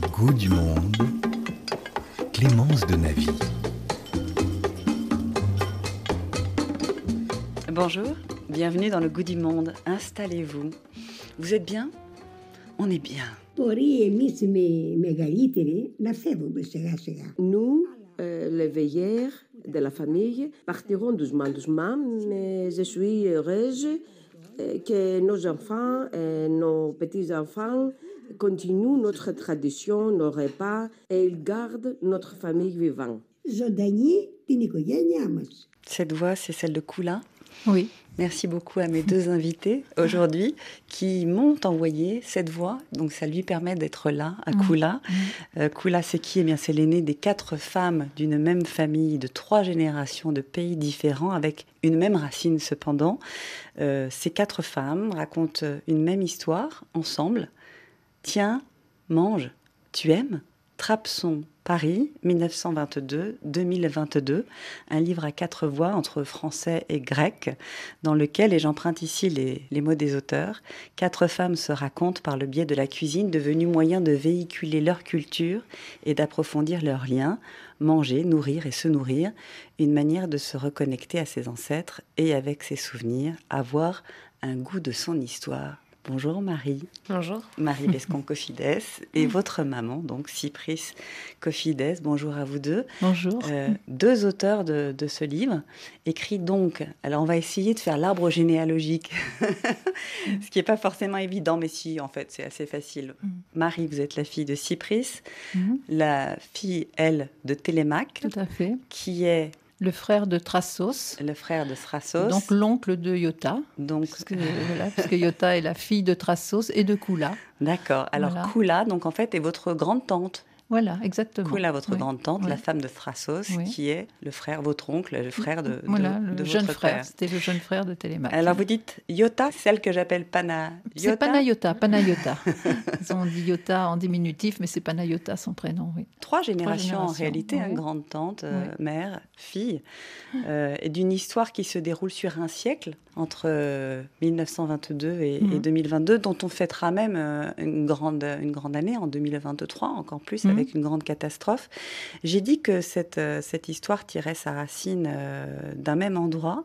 Le goût du monde. Clémence de Navy. Bonjour, bienvenue dans le goût du monde. Installez-vous. Vous êtes bien? On est bien. Nous, euh, les veilleurs de la famille, partirons doucement, doucement, mais je suis heureuse euh, que nos enfants et nos petits-enfants continuent notre tradition, nos repas, et ils gardent notre famille vivante. Cette voix, c'est celle de Koula. Oui. Merci beaucoup à mes deux invités aujourd'hui qui m'ont envoyé cette voix. Donc ça lui permet d'être là, à Koula. Euh, Koula, c'est qui? Eh bien, c'est l'aîné des quatre femmes d'une même famille, de trois générations de pays différents, avec une même racine cependant. Euh, ces quatre femmes racontent une même histoire ensemble. Tiens, mange, tu aimes? Trapson, Paris, 1922-2022, un livre à quatre voix entre français et grec, dans lequel, et j'emprunte ici les, les, mots des auteurs, quatre femmes se racontent par le biais de la cuisine, devenue moyen de véhiculer leur culture et d'approfondir leurs liens, manger, nourrir et se nourrir, une manière de se reconnecter à ses ancêtres et avec ses souvenirs, avoir un goût de son histoire. Bonjour Marie. Bonjour. Marie Bescon-Cofides et votre maman, donc Cypris Cofides. Bonjour à vous deux. Bonjour. Euh, deux auteurs de, de, ce livre, écrit donc. Alors on va essayer de faire l'arbre généalogique, ce qui n'est pas forcément évident, mais si, en fait, c'est assez facile. Mm. Marie, vous êtes la fille de Cypris, mm. la fille, elle, de Télémaque. Tout à fait. Qui est le frère de Thrasos. Le frère de Thrasos. Donc l'oncle de Iota. Donc parce que, voilà, parce que Iota est la fille de Thrasos et de Kula. D'accord. Alors voilà. Kula, donc en fait, est votre grande tante. Voilà, exactement. Kula, votre oui. grande tante, oui. la femme de Thrasos, oui. qui est le frère, votre oncle, le frère de, voilà, de, le de jeune votre frère. C'était le jeune frère de Télémaque. Alors vous dites Iota, celle que j'appelle Pana. C'est Panayota, Panayota. Ils ont dit Iota en diminutif, mais c'est Panayota son prénom, oui. Trois générations, Trois en réalité, hein, grande tante, euh, mère, fille, euh, et d'une histoire qui se déroule sur un siècle entre euh, 1922 et, Mhm. et 2022, dont on fêtera même euh, une, grande, une grande année en 2023, encore plus, Mhm. Avec une grande catastrophe. J'ai dit que cette, euh, cette histoire tirait sa racine euh, d'un même endroit,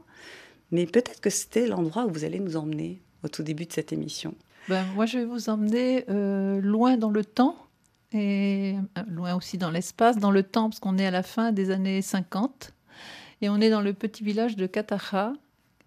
mais peut-être que c'était l'endroit où vous allez nous emmener au tout début de cette émission. Ben, moi, je vais vous emmener euh, loin dans le temps et loin aussi dans l'espace. Dans le temps, parce qu'on est à la fin des années 50 et on est dans le petit village de Katacha,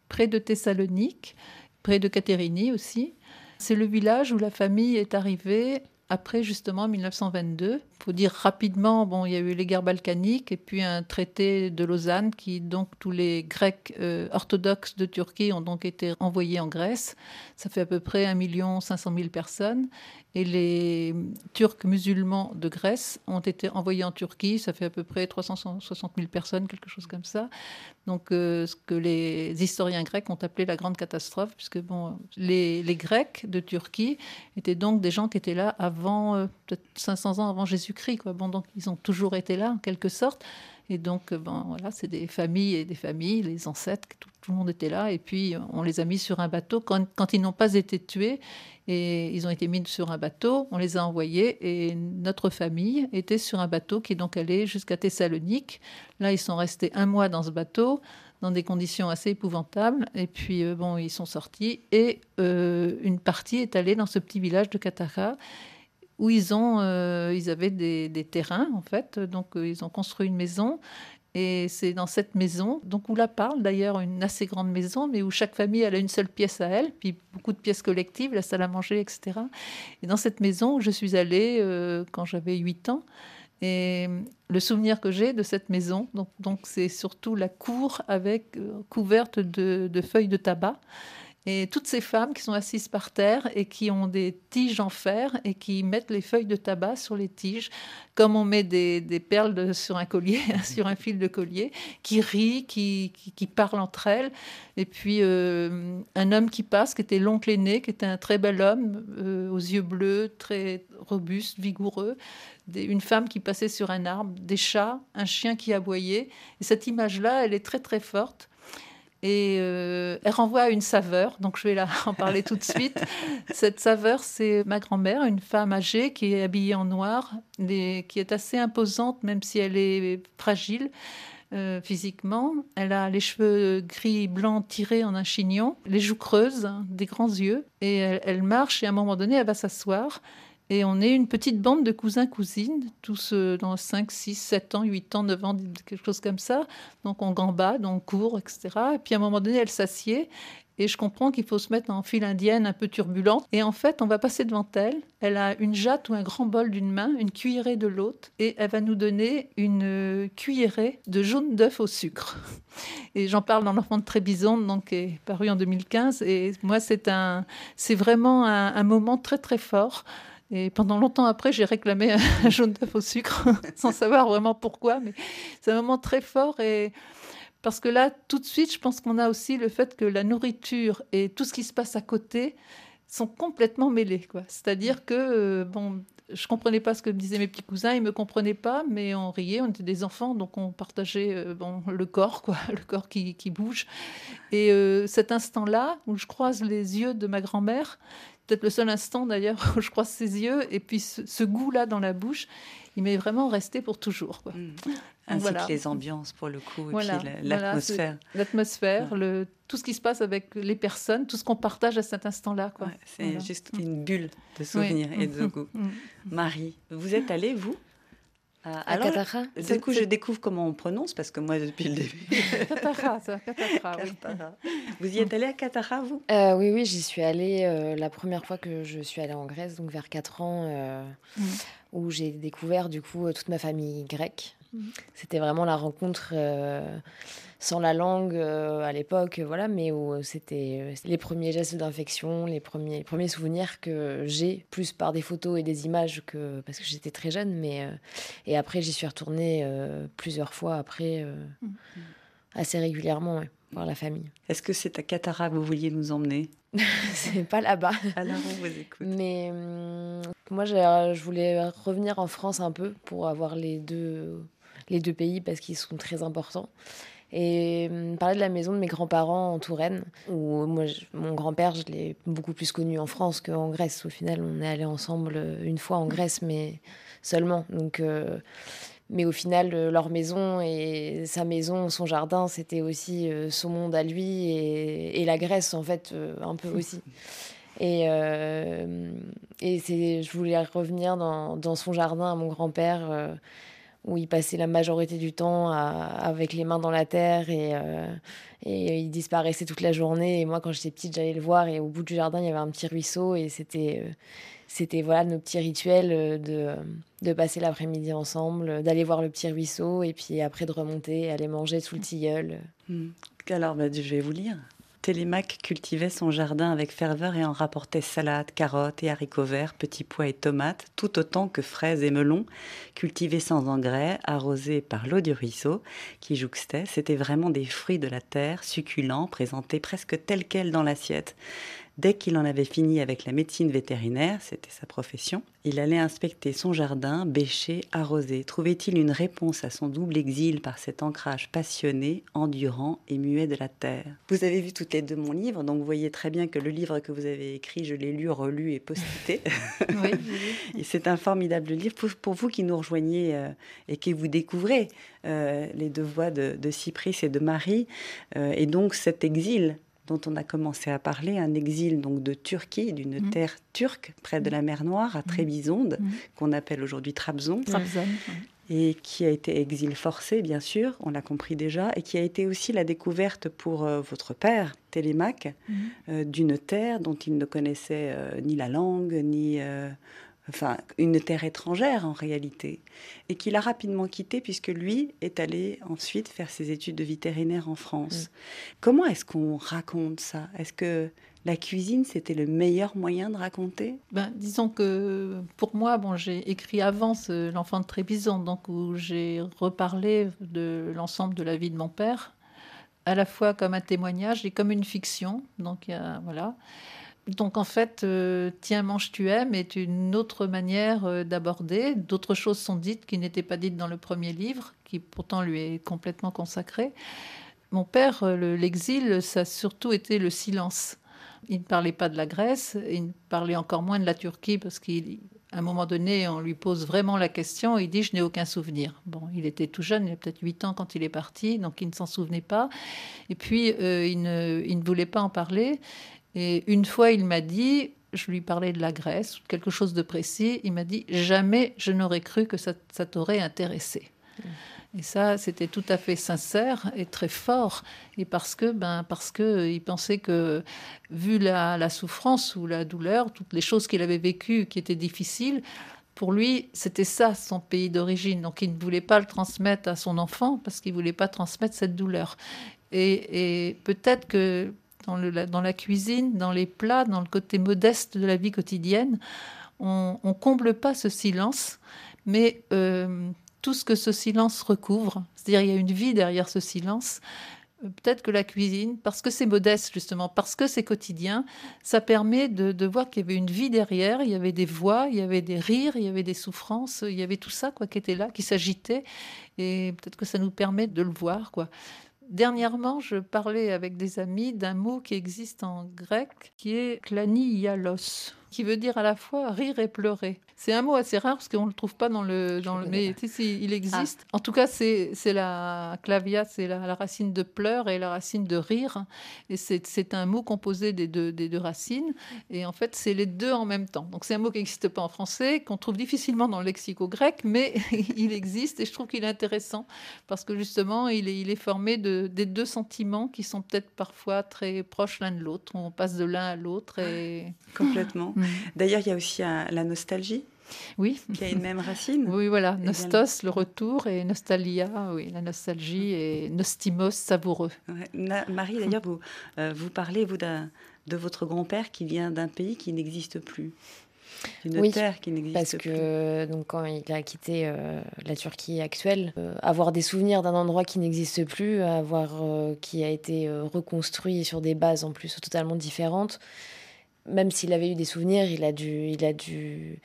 près de Thessalonique, près de Catérini aussi. C'est le village où la famille est arrivée après justement 1922. Il faut dire rapidement, bon, il y a eu les guerres balkaniques et puis un traité de Lausanne qui donc tous les Grecs euh, orthodoxes de Turquie ont donc été envoyés en Grèce. Ça fait à peu près 1 500 000 personnes. Et les Turcs musulmans de Grèce ont été envoyés en Turquie. Ça fait à peu près 360 000 personnes, quelque chose comme ça. Donc, euh, ce que les historiens grecs ont appelé la grande catastrophe, puisque bon, les, les Grecs de Turquie étaient donc des gens qui étaient là avant, euh, peut-être 500 ans avant Jésus-Christ. Bon, donc, ils ont toujours été là, en quelque sorte. Et donc, bon, voilà, c'est des familles et des familles, les ancêtres, tout, le monde était là. Et puis, on les a mis sur un bateau. Quand, quand ils n'ont pas été tués, et ils ont été mis sur un bateau, on les a envoyés. Et notre famille était sur un bateau qui est donc allé jusqu'à Thessalonique. Là, ils sont restés un mois dans ce bateau dans des conditions assez épouvantables. Et puis, euh, bon, ils sont sortis. Et euh, une partie est allée dans ce petit village de Katara où ils, ont, euh, ils avaient des, terrains, en fait. Donc, euh, ils ont construit une maison. Et c'est dans cette maison, donc où la parle d'ailleurs, une assez grande maison, mais où chaque famille a une seule pièce à elle, puis beaucoup de pièces collectives, la salle à manger, etc. Et dans cette maison je suis allée euh, quand j'avais 8 ans, et le souvenir que j'ai de cette maison, donc, donc c'est surtout la cour avec couverte de, feuilles de tabac. Et toutes ces femmes qui sont assises par terre et qui ont des tiges en fer et qui mettent les feuilles de tabac sur les tiges, comme on met des, perles sur un collier, sur un fil de collier, qui rient, qui, qui, parlent entre elles. Et puis euh, un homme qui passe, qui était l'oncle aîné, qui était un très bel homme, euh, aux yeux bleus, très robuste, vigoureux. Une femme qui passait sur un arbre, des chats, un chien qui aboyait. Et cette image-là, elle est très très forte. Et euh, elle renvoie à une saveur, donc je vais la en parler tout de suite. Cette saveur, c'est ma grand-mère, une femme âgée qui est habillée en noir, qui est assez imposante, même si elle est fragile. Euh, physiquement. Elle a les cheveux gris blancs tirés en un chignon, les joues creuses, des grands yeux, et elle marche et à un moment donné, elle va s'asseoir et on est une petite bande de cousins-cousines, tous euh, dans 5, 6, 7 ans, 8 ans, 9 ans, quelque chose comme ça. Donc on gambade, on court, etc. Et puis à un moment donné, elle s'assied. Et je comprends qu'il faut se mettre en file indienne un peu turbulente. Et en fait, on va passer devant elle. Elle a une jatte ou un grand bol d'une main, une cuillerée de l'autre. Et elle va nous donner une euh, cuillerée de jaune d'œuf au sucre. Et j'en parle dans L'enfant de Trébizonde, donc qui est paru en 2015. Et moi, c'est un, c'est vraiment un, un moment très, très fort. Et pendant longtemps après, j'ai réclamé un jaune d'œuf au sucre, sans savoir vraiment pourquoi. Mais c'est un moment très fort. Et parce que là, tout de suite, je pense qu'on a aussi le fait que la nourriture et tout ce qui se passe à côté sont complètement mêlés. C'est-à-dire que, euh, bon, je comprenais pas ce que disaient mes petits cousins, ils me comprenaient pas, mais on riait, on était des enfants, donc on partageait euh, bon, le corps, quoi, le corps qui, qui bouge. Et euh, cet instant-là, où je croise les yeux de ma grand-mère, peut-être le seul instant d'ailleurs où je croise ses yeux, et puis ce, goût-là dans la bouche, il m'est vraiment resté pour toujours. Quoi. Mmh. Ainsi que les ambiances pour le coup, et puis l'atmosphère. l'atmosphère, le, tout ce qui se passe avec les personnes, tout ce qu'on partage à cet instant-là. Ouais, c'est juste une bulle de souvenirs et de goût. Mmh. Marie, vous êtes allée, vous? À, à Katara Du coup, je découvre comment on prononce, parce que moi, depuis le début. Katara, ça, Katara, Vous y êtes allée à Katara, vous? Euh, Oui, oui, j'y suis allée euh, la première fois que je suis allée en Grèce, donc vers 4 ans, euh, mm. où j'ai découvert, du coup, toute ma famille grecque. Mm. C'était vraiment la rencontre sans la langue euh, à l'époque, voilà, mais où euh, c'était euh, les premiers gestes d'infection, les premiers, premiers souvenirs que j'ai, plus par des photos et des images que parce que j'étais très jeune, mais et après j'y suis retournée plusieurs fois après, mm. assez régulièrement, voir la famille. Est-ce que c'est à Catara que vous vouliez nous emmener C'est pas là-bas. Alors on vous écoute. Mais hum, moi, je voulais revenir en France un peu pour avoir les deux les deux pays parce qu'ils sont très importants et hum, parler de la maison de mes grands-parents en Touraine, où moi, mon grand-père, je l'ai beaucoup plus connu en France qu'en Grèce. Au final, on est allé ensemble euh, une fois en Grèce, mais seulement. Donc, euh, mais au final, euh, leur maison et sa maison, son jardin, c'était aussi son monde à lui et, la Grèce, en fait, un peu aussi. Et, et je voulais revenir dans, dans, son jardin à mon grand-père où il passait la majorité du temps avec les mains dans la terre et, euh, et il disparaissait toute la journée. Et moi, quand j'étais petite, j'allais le voir et au bout du jardin, il y avait un petit ruisseau et c'était euh, c'était voilà nos petits rituels euh, de, de passer l'après-midi ensemble, d'aller voir le petit ruisseau et puis après de remonter, aller manger sous le tilleul. Hmm. Alors, bah, je vais vous lire. Télémaque cultivait son jardin avec ferveur et en rapportait salades, carottes et haricots verts, petits pois et tomates, tout autant que fraises et melons, cultivés sans engrais, arrosés par l'eau du ruisseau qui jouxtait. C'était vraiment des fruits de la terre, succulents, présentés presque tels quels dans l'assiette. Dès qu'il en avait fini avec la médecine vétérinaire, c'était sa profession, il allait inspecter son jardin, bêcher, arroser. Trouvait-il une réponse à son double exil par cet ancrage passionné, endurant et muet de la terre? Vous avez vu toutes les deux mon livre, donc vous voyez très bien que le livre que vous avez écrit, je l'ai lu, relu et posté. oui, c'est un formidable livre pour, vous qui nous rejoignez euh, et qui vous découvrez euh, les deux voix de, de Cypris et de Marie, euh, et donc cet exil dont on a commencé à parler, un exil donc de Turquie, d'une mmh. terre turque près de la mer Noire, à mmh. Trébizonde, mmh. qu'on appelle aujourd'hui Trabzon. Et qui a été exil forcé, bien sûr, on l'a compris déjà, et qui a été aussi la découverte pour euh, votre père, Télémaque, euh, d'une terre dont il ne connaissait euh, ni la langue, ni enfin une terre étrangère en réalité, et qu'il a rapidement quitté puisque lui est allé ensuite faire ses études de vétérinaire en France. Mm. Comment est-ce qu'on raconte ça? Est-ce que la cuisine, c'était le meilleur moyen de raconter? Ben, Disons que pour moi, bon, j'ai écrit avant L'enfant de Trébizon, donc où j'ai reparlé de l'ensemble de la vie de mon père, à la fois comme un témoignage et comme une fiction. Donc, voilà. Donc en fait, euh, Tiens, mange, tu aimes est une autre manière euh, d'aborder. D'autres choses sont dites qui n'étaient pas dites dans le premier livre, qui pourtant lui est complètement consacré. Mon père, l'exil, ça a surtout été le silence. Il ne parlait pas de la Grèce, il ne parlait encore moins de la Turquie parce qu'à un moment donné, on lui pose vraiment la question, il dit je n'ai aucun souvenir. Bon, il était tout jeune, il a peut-être 8 ans quand il est parti, donc il ne s'en souvenait pas. Et puis, euh, il, ne, voulait pas en parler. Et une fois, il m'a dit, je lui parlais de la Grèce, quelque chose de précis, il m'a dit jamais je n'aurais cru que ça, t'aurait intéressé. Et ça, c'était tout à fait sincère et très fort. Et parce que, ben, parce que euh, il pensait que, vu la, souffrance ou la douleur, toutes les choses qu'il avait vécues qui étaient difficiles, pour lui, c'était ça son pays d'origine. Donc, il ne voulait pas le transmettre à son enfant parce qu'il voulait pas transmettre cette douleur. Et, peut-être que dans, la cuisine, dans les plats, dans le côté modeste de la vie quotidienne, on, ne comble pas ce silence, mais euh, tout ce que ce silence recouvre. C'est-à-dire il y a une vie derrière ce silence. Euh, peut-être que la cuisine, parce que c'est modeste justement, parce que c'est quotidien, ça permet de, voir qu'il y avait une vie derrière, il y avait des voix, il y avait des rires, il y avait des souffrances, il y avait tout ça quoi qui était là, qui s'agitait, et peut-être que ça nous permet de le voir quoi. Dernièrement, je parlais avec des amis d'un mot qui existe en grec, qui est klanialos qui veut dire à la fois rire et pleurer. C'est un mot assez rare parce qu'on ne le trouve pas dans le. Dans le mais il existe. Ah. En tout cas, c'est la clavia, c'est la, racine de pleur et la racine de rire. Et c'est un mot composé des deux, des deux racines. Et en fait, c'est les deux en même temps. Donc c'est un mot qui n'existe pas en français, qu'on trouve difficilement dans le lexico grec, mais il existe. Et je trouve qu'il est intéressant parce que justement, il est, il est formé de, des deux sentiments qui sont peut-être parfois très proches l'un de l'autre. On passe de l'un à l'autre. Et... Complètement. Mm. D'ailleurs, il y a aussi la nostalgie. Oui. Qui a une même racine. Oui, voilà. Nostos, le retour, et nostalgia, oui, la nostalgie, et nostimos, savoureux. Marie, d'ailleurs, vous, euh, vous parlez, vous, de votre grand-père qui vient d'un pays qui n'existe plus. Une oui, terre qui n'existe parce que donc quand il a quitté euh, la Turquie actuelle, euh, avoir des souvenirs d'un endroit qui n'existe plus, avoir qui a été reconstruit sur des bases en plus totalement différentes, même s'il avait eu des souvenirs, il a dû, il a dû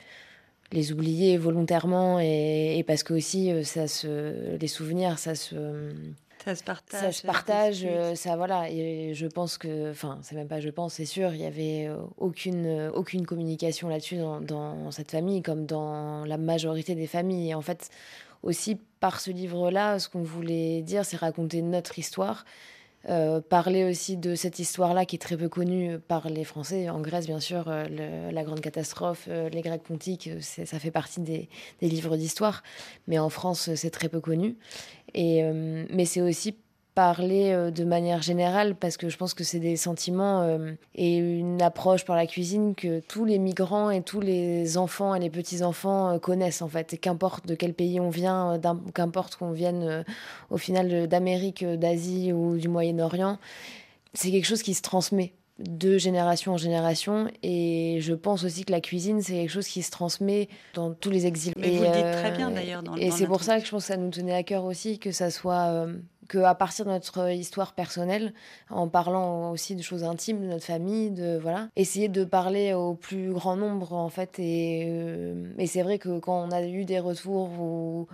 les oublier volontairement et, parce que aussi euh, ça se, les souvenirs, ça se ça se partage. Ça se partage, euh, ça voilà. Et je pense que, enfin, c'est même pas je pense, c'est sûr, il y avait euh, aucune, aucune communication là-dessus dans, dans, cette famille, comme dans la majorité des familles. Et en fait, aussi par ce livre-là, ce qu'on voulait dire, c'est raconter notre histoire euh, parler aussi de cette histoire-là qui est très peu connue par les Français. En Grèce, bien sûr, euh, la grande catastrophe, euh, les Grecs pontiques, ça fait partie des, des livres d'histoire. Mais en France, c'est très peu connu. Et, mais c'est aussi parler euh, de manière générale parce que je pense que c'est des sentiments euh, et une approche par la cuisine que tous les migrants et tous les enfants et les petits-enfants euh, connaissent en fait. Qu'importe de quel pays on vient, qu'importe qu'on vienne au final d'Amérique, d'Asie ou du Moyen-Orient, c'est quelque chose qui se transmet de génération en génération et je pense aussi que la cuisine c'est quelque chose qui se transmet dans tous les exils. Mais vous le dites très bien d'ailleurs. et c'est pour ça que je pense que ça nous tenait à cœur aussi que ça soit qu'à partir de notre histoire personnelle, en parlant aussi de choses intimes de notre famille, de voilà, essayer de parler au plus grand nombre en fait. Et, euh, et c'est vrai que quand on a eu des retours ou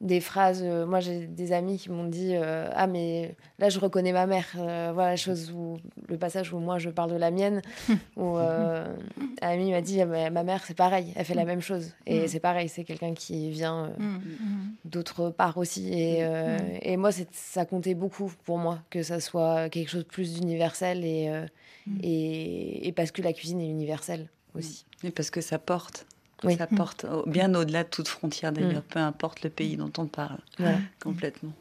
des phrases. Euh, moi, j'ai des amis qui m'ont dit euh, Ah, mais là, je reconnais ma mère. Euh, voilà la chose où, le passage où moi, je parle de la mienne. où Ami m'a dit ah, Ma mère, c'est pareil, elle fait la même chose. Et mm. c'est pareil, c'est quelqu'un qui vient mm, mm, d'autre part aussi. Et, et moi, ça comptait beaucoup pour moi que ça soit quelque chose de plus d'universel et, et, et, parce que la cuisine est universelle aussi. Et parce que ça porte. Ça porte bien au-delà de toute frontière d'ailleurs, mm. peu importe le pays dont on parle. Complètement.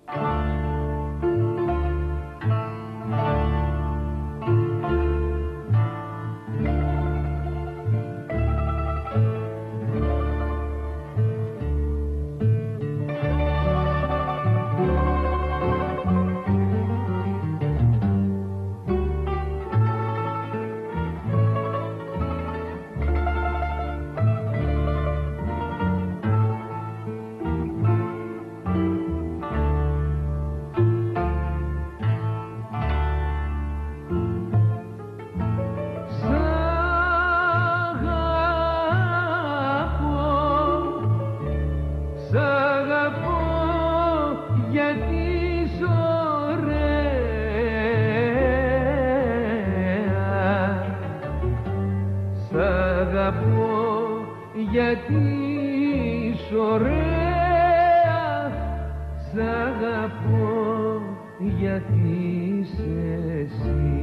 Αγαπώ γιατί είσαι εσύ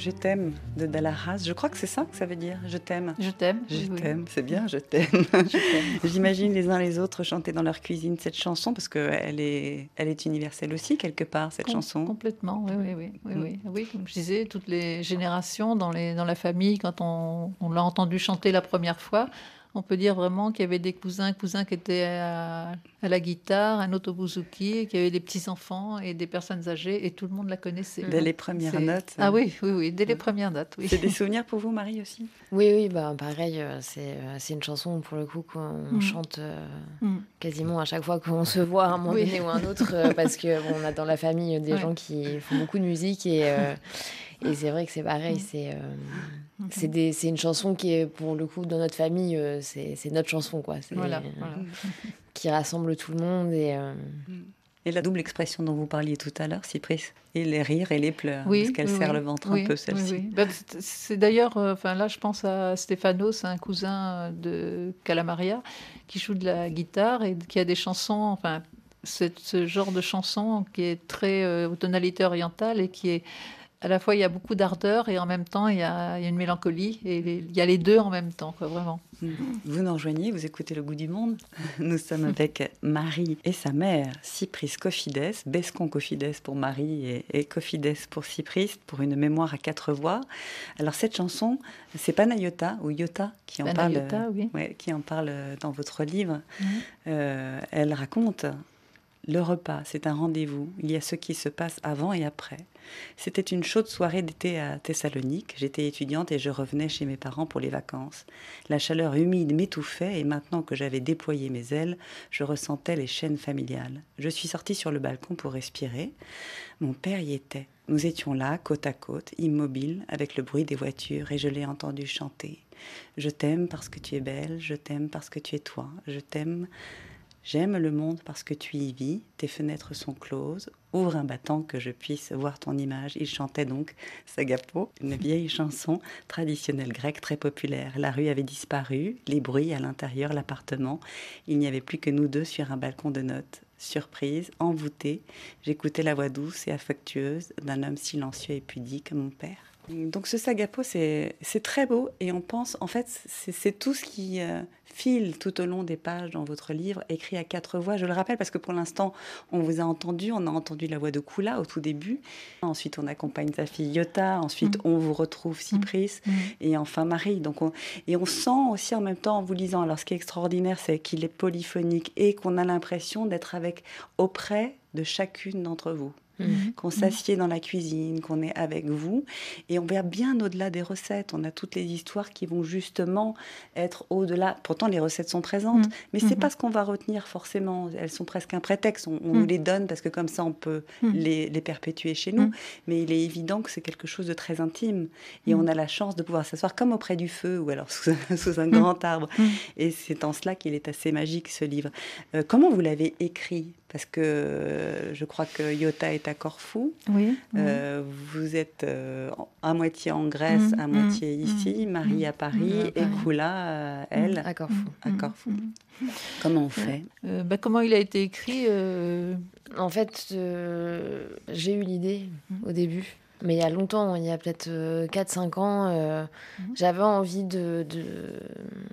je t'aime de Dalaras. Je crois que c'est ça que ça veut dire, je t'aime. Je t'aime. Je oui, oui. t'aime, c'est bien, je t'aime. J'imagine les uns les autres chanter dans leur cuisine cette chanson parce qu'elle est, elle est universelle aussi quelque part, cette Com- chanson. Complètement, oui, oui, oui. oui, Mm. oui. Oui, comme je disais, toutes les générations dans, les, dans la famille, quand on, on l'a entendu chanter la première fois, on peut dire vraiment qu'il y avait des cousins, cousins qui étaient à, à la guitare, un otobuzuki, qu'il y avait des petits-enfants et des personnes âgées, et tout le monde la connaissait. Dès les premières notes. Ah oui, oui, oui, dès les premières notes, oui. C'est des souvenirs pour vous, Marie aussi? Oui, oui, bah, pareil, euh, c'est euh, c'est une chanson pour le coup qu'on Mm. chante euh, Mm. quasiment à chaque fois qu'on se voit à un moment Oui. donné ou un autre, euh, parce que bon, on a dans la famille des Ouais. gens qui font beaucoup de musique et, euh, et c'est vrai que c'est pareil, Mm. c'est euh, Mhm. c'est c'est une chanson qui est pour le coup dans notre famille, euh, c'est c'est notre chanson quoi, c'est- Voilà, voilà. qui rassemble tout le monde et euh, Et la double expression dont vous parliez tout à l'heure, Cypris, et les rires et les pleurs, Oui, parce qu'elle oui, serre oui. le ventre Oui, un peu, celle-ci. oui. Ben, c'est- c'est d'ailleurs, euh, enfin là, je pense à Stéphanos, un cousin de Calamaria, qui joue de la guitare et qui a des chansons, enfin, c'est ce genre de chanson qui est très euh, aux tonalités orientales et qui est à la fois il y a beaucoup d'ardeur et en même temps il y a, il y a une mélancolie et les- il y a les deux en même temps, quoi, vraiment. Vous nous rejoignez, vous écoutez Le Goût du Monde. Nous sommes avec Marie et sa mère, Cypris Cofides, Bescon Cofides pour Marie et, et Cofides pour Cypris, pour une mémoire à quatre voix. Alors cette chanson, c'est Panayota ou Yota qui en Panayota, parle, oui. ouais, qui en parle dans votre livre. Mhm. Euh, elle raconte le repas, c'est un rendez-vous. Il y a ce qui se passe avant et après. C'était une chaude soirée d'été à Thessalonique. J'étais étudiante et je revenais chez mes parents pour les vacances. La chaleur humide m'étouffait et maintenant que j'avais déployé mes ailes, je ressentais les chaînes familiales. Je suis sortie sur le balcon pour respirer. Mon père y était. Nous étions là, côte à côte, immobiles, avec le bruit des voitures, et je l'ai entendu chanter. Je t'aime parce que tu es belle, je t'aime parce que tu es toi, je t'aime. J'aime le monde parce que tu y vis, tes fenêtres sont closes, ouvre un battant que je puisse voir ton image. Il chantait donc Sagapo, une vieille chanson traditionnelle grecque très populaire. La rue avait disparu, les bruits à l'intérieur, l'appartement. Il n'y avait plus que nous deux sur un balcon de notes. Surprise, envoûtée, j'écoutais la voix douce et affectueuse d'un homme silencieux et pudique, mon père. Donc ce Sagapo, c'est très beau et on pense, en fait, c'est tout ce qui euh, file tout au long des pages dans votre livre, écrit à quatre voix. Je le rappelle parce que pour l'instant, on vous a entendu, on a entendu la voix de Kula au tout début. Ensuite, on accompagne sa fille Yota. Ensuite, Mm. on vous retrouve Cypris Mm. et enfin Marie. Donc, on- et on sent aussi en même temps en vous lisant. Alors, ce qui est extraordinaire, c'est qu'il est polyphonique et qu'on a l'impression d'être avec auprès de chacune d'entre vous Mhm. qu'on s'assied dans la cuisine, qu'on est avec vous, et on va bien au-delà des recettes. On a toutes les histoires qui vont justement être au-delà. Pourtant, les recettes sont présentes, Mm. mais c'est Mhm. pas ce qu'on va retenir forcément. Elles sont presque un prétexte. On, on nous les donne parce que comme ça, on peut les, les perpétuer chez nous. Mais il est évident que c'est quelque chose de très intime, et on a la chance de pouvoir s'asseoir comme auprès du feu ou alors sous, un- sous un grand arbre. Et c'est en cela qu'il est assez magique ce livre. Euh, comment vous l'avez écrit? Parce que euh, je crois que Yota est à Corfou. Oui. oui. Euh, vous êtes euh, à moitié en Grèce, Mm, à mm, moitié mm, ici, Marie à Paris à et euh, elle, à Corfou. à. Corfou. Comment on fait? Euh, bah, comment il a été écrit euh, En fait, euh, j'ai eu l'idée au début, mais il y a longtemps, il y a peut-être 4-5 ans, euh, Mhm. j'avais envie de, de,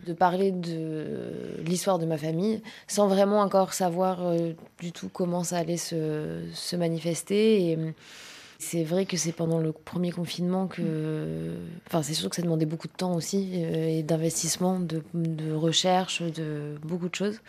de parler de l'histoire de ma famille sans vraiment encore savoir euh, du tout comment ça allait se, se manifester. Et, C'est vrai que c'est pendant le premier confinement que. Enfin, c'est sûr que ça demandait beaucoup de temps aussi euh, et d'investissement, de, de recherche, de beaucoup de choses.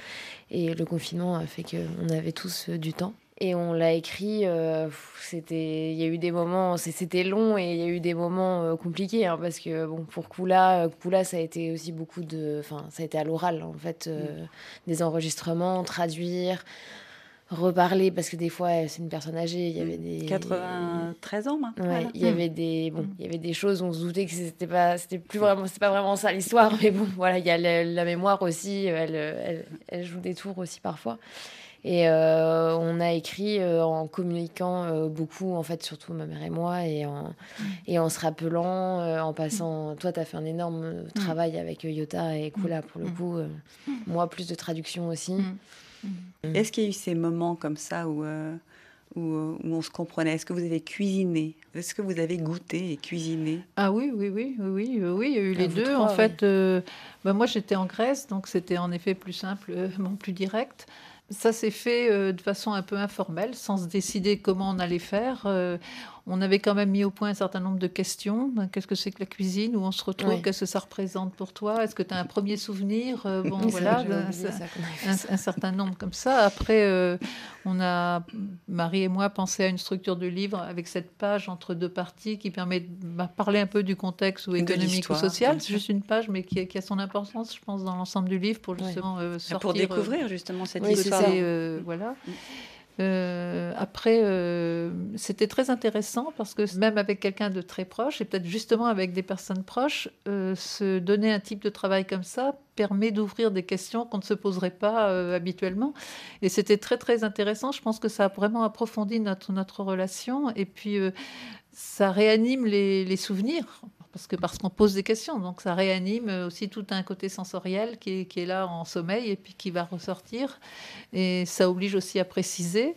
Et le confinement a fait qu'on avait tous euh, du temps. Et on l'a écrit, euh, c'était, il y a eu des moments, c'est- c'était long et il y a eu des moments euh, compliqués hein, parce que bon, pour Kula, euh, Kula, ça a été aussi beaucoup de, enfin, ça a été à l'oral en fait, euh, des enregistrements, traduire, reparler parce que des fois c'est une personne âgée, il y avait des 93 ans maintenant. Ouais, il y avait des bon, il y avait des choses on se doutait que c'était pas c'était plus vraiment c'était pas vraiment ça l'histoire mais bon voilà il y a la mémoire aussi elle, elle, elle joue des tours aussi parfois et euh, on a écrit euh, en communiquant euh, beaucoup en fait surtout ma mère et moi et en et en se rappelant euh, en passant toi tu as fait un énorme euh, travail avec Yota et Kula pour le coup euh, moi plus de traduction aussi. Est-ce qu'il y a eu ces moments comme ça où, où, où on se comprenait? Est-ce que vous avez cuisiné? Est-ce que vous avez goûté et cuisiné? Ah oui, oui, oui, oui, oui, oui, il y a eu Ah, les vous deux. trois, en oui. fait, euh, bah, moi j'étais en Grèce, donc c'était en effet plus simple, euh, bon, plus direct. Ça s'est fait euh, de façon un peu informelle, sans se décider comment on allait faire. Euh, on avait quand même mis au point un certain nombre de questions. Ben, Qu'est-ce que c'est que la cuisine? Où on se retrouve? Qu'est-ce que ça représente pour toi? Est-ce que tu as un premier souvenir? Euh, Bon, voilà, ben, un, un certain nombre comme ça. Après, on a, Marie et moi, pensé à une structure de livre avec cette page entre deux parties qui permet de bah, parler un peu du contexte ou économique ou social. C'est juste une page, mais qui a, qui a son importance, je pense, dans l'ensemble du livre pour Ouais. justement euh, sortir. Pour découvrir justement cette Oui, histoire. Euh, voilà. Euh, après, euh, c'était très intéressant parce que même avec quelqu'un de très proche, et peut-être justement avec des personnes proches, se donner un type de travail comme ça permet d'ouvrir des questions qu'on ne se poserait pas habituellement. Et c'était très très intéressant. Je pense que ça a vraiment approfondi notre, notre relation. Et puis, ça réanime les souvenirs. Parce que parce qu'on pose des questions, donc ça réanime aussi tout un côté sensoriel qui est, qui est là en sommeil et puis qui va ressortir. Et ça oblige aussi à préciser.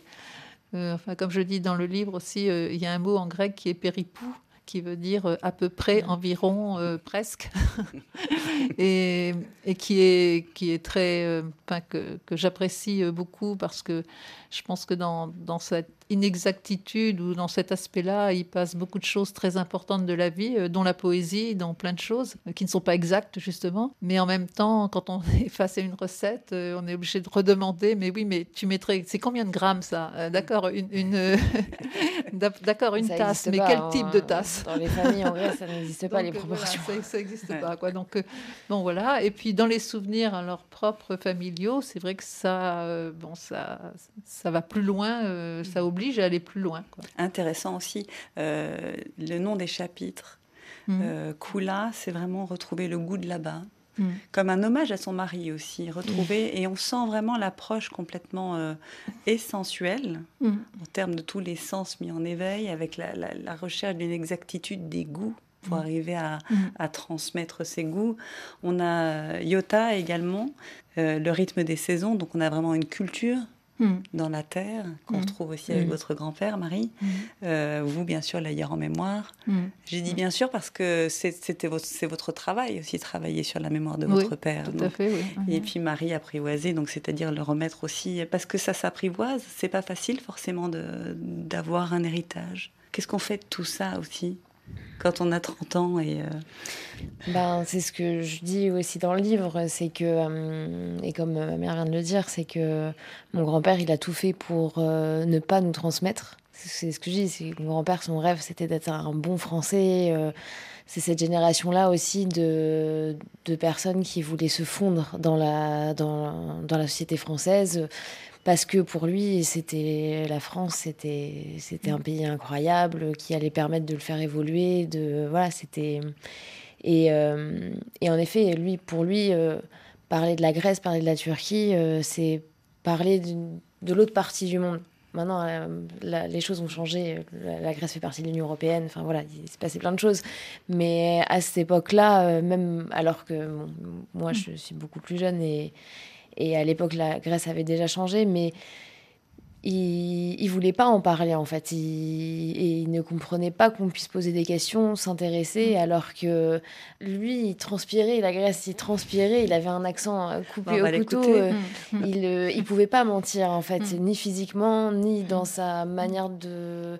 Euh, enfin, comme je dis dans le livre aussi, euh, il y a un mot en grec qui est péripou, qui veut dire euh, à peu près, environ, euh, presque, et, et qui est qui est très, euh, que, que j'apprécie beaucoup parce que je pense que dans, dans cette inexactitude ou dans cet aspect-là, il passe beaucoup de choses très importantes de la vie, euh, dont la poésie, dont plein de choses euh, qui ne sont pas exactes justement. Mais en même temps, quand on est face à une recette, euh, on est obligé de redemander. Mais oui, mais tu mettrais, c'est combien de grammes ça? D'accord, une, une d'accord une Ça tasse, mais pas, quel hein. type de tasse? Dans les familles, en vrai, ça n'existe pas, les euh, voilà, proportions. ça- ça n'existe Ouais. pas. Quoi. Donc, euh, bon, voilà. Et puis, dans les souvenirs alors, propres familiaux, c'est vrai que ça, euh, bon, ça, ça va plus loin, euh, ça oblige à aller plus loin. Quoi. Intéressant aussi, euh, le nom des chapitres. Euh, Kula, c'est vraiment retrouver le goût de là-bas. Mhm. Comme un hommage à son mari aussi, retrouver, et on sent vraiment l'approche complètement euh, essentielle Mhm. en termes de tous les sens mis en éveil, avec la, la- la recherche d'une exactitude des goûts pour arriver à, à transmettre ses goûts. On a Yota également, euh, le rythme des saisons, donc on a vraiment une culture Mhm. dans la terre qu'on Mhm. retrouve aussi avec Mhm. votre grand-père, Marie. Euh, vous, bien sûr, l'ailleurs en mémoire. J'ai dit bien sûr parce que c'est- c'était votre, c'est votre travail aussi, travailler sur la mémoire de Oui, votre père. Tout Donc, à fait, oui. et puis Marie apprivoiser, donc c'est-à-dire le remettre aussi, parce que ça s'apprivoise, c'est pas facile forcément de- d'avoir un héritage. Qu'est-ce qu'on fait de tout ça aussi? Quand on a 30 ans et euh, Ben, c'est ce que je dis aussi dans le livre, c'est que, euh, et comme ma mère vient de le dire, c'est que mon grand-père, il a tout fait pour euh, ne pas nous transmettre. C'est ce que je dis, c'est mon grand-père, son rêve, c'était d'être un bon Français. c'est cette génération-là aussi de, de personnes qui voulaient se fondre dans la, dans, dans la société française. Parce que pour lui, c'était la France, c'était c'était un pays incroyable qui allait permettre de le faire évoluer. De voilà, c'était et, euh, et en effet, lui, pour lui, euh, parler de la Grèce, parler de la Turquie, euh, c'est parler de l'autre partie du monde. Maintenant, la- les choses ont changé. La, la Grèce fait partie de l'Union européenne. Enfin voilà, il s'est passé plein de choses. Mais à cette époque-là, même alors que bon, moi, je suis beaucoup plus jeune et, et à l'époque, la Grèce avait déjà changé, mais il, il voulait pas en parler en fait. Il, et il ne comprenait pas qu'on puisse poser des questions, s'intéresser, alors que lui, il transpirait, la Grèce, il transpirait, il avait un accent euh, coupé au couteau. euh, Mhm. il, euh, il pouvait pas mentir en fait, Mm. ni physiquement, ni dans sa manière de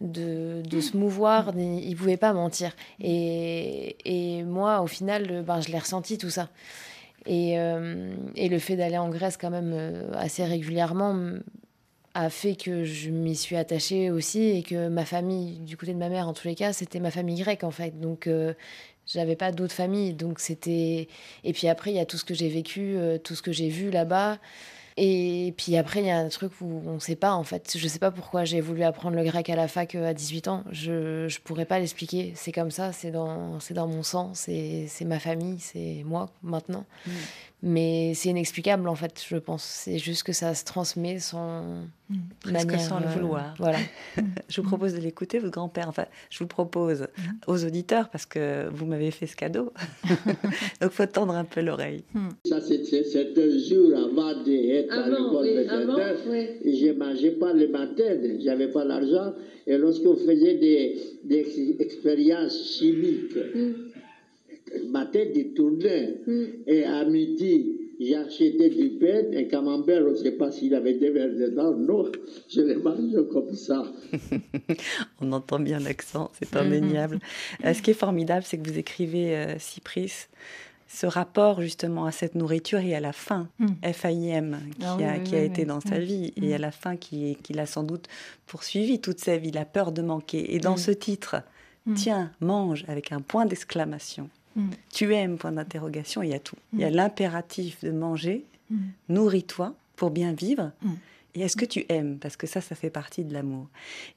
de, de se mouvoir, il ne pouvait pas mentir. Et, et moi, au final, ben, je l'ai ressenti tout ça. Et, euh, et le fait d'aller en Grèce quand même euh, assez régulièrement a fait que je m'y suis attachée aussi et que ma famille, du côté de ma mère en tous les cas, c'était ma famille grecque en fait. Donc euh, j'avais pas d'autres familles. Donc c'était. Et puis après, il y a tout ce que j'ai vécu, tout ce que j'ai vu là-bas. Et puis après, il y a un truc où on ne sait pas, en fait. Je ne sais pas pourquoi j'ai voulu apprendre le grec à la fac à 18 ans. Je ne pourrais pas l'expliquer. C'est comme ça, c'est dans, dans mon sang, c'est ma famille, c'est moi maintenant. Mm. Mais c'est inexplicable, en fait, je pense. C'est juste que ça se transmet sans mmh. manière, sans le euh, vouloir. voilà. je vous propose de l'écouter, votre grand-père. Enfin, je vous propose mmh. aux auditeurs, parce que vous m'avez fait ce cadeau. Donc, il faut tendre un peu l'oreille. Mmh. Ça, c'était un jour avant d'être à l'école vétérinaire. Oui. Je ne mangeais pas le matin, j'avais pas l'argent. Et lorsqu'on faisait des, des expériences chimiques, ma tête tournait. Mm. Et à midi, j'ai acheté du pain, et camembert, on ne sait pas s'il avait des verres dedans. Non, je l'ai mangé comme ça. on entend bien l'accent, c'est indéniable. Euh, ce qui est formidable, c'est que vous écrivez, euh, Cypris, ce rapport justement à cette nourriture et à la faim, mm. F-A-I-M, qui, ah a, qui a été dans sa vie, et à la faim qui, qui l'a sans doute poursuivi toute sa vie, la peur de manquer. Et dans ce titre, Tiens, mange avec un point d'exclamation. Mm. Tu aimes, point d'interrogation, il y a tout. Il y a mm. l'impératif de manger, mm. nourris-toi pour bien vivre. Et est-ce que tu aimes? Parce que ça, ça fait partie de l'amour.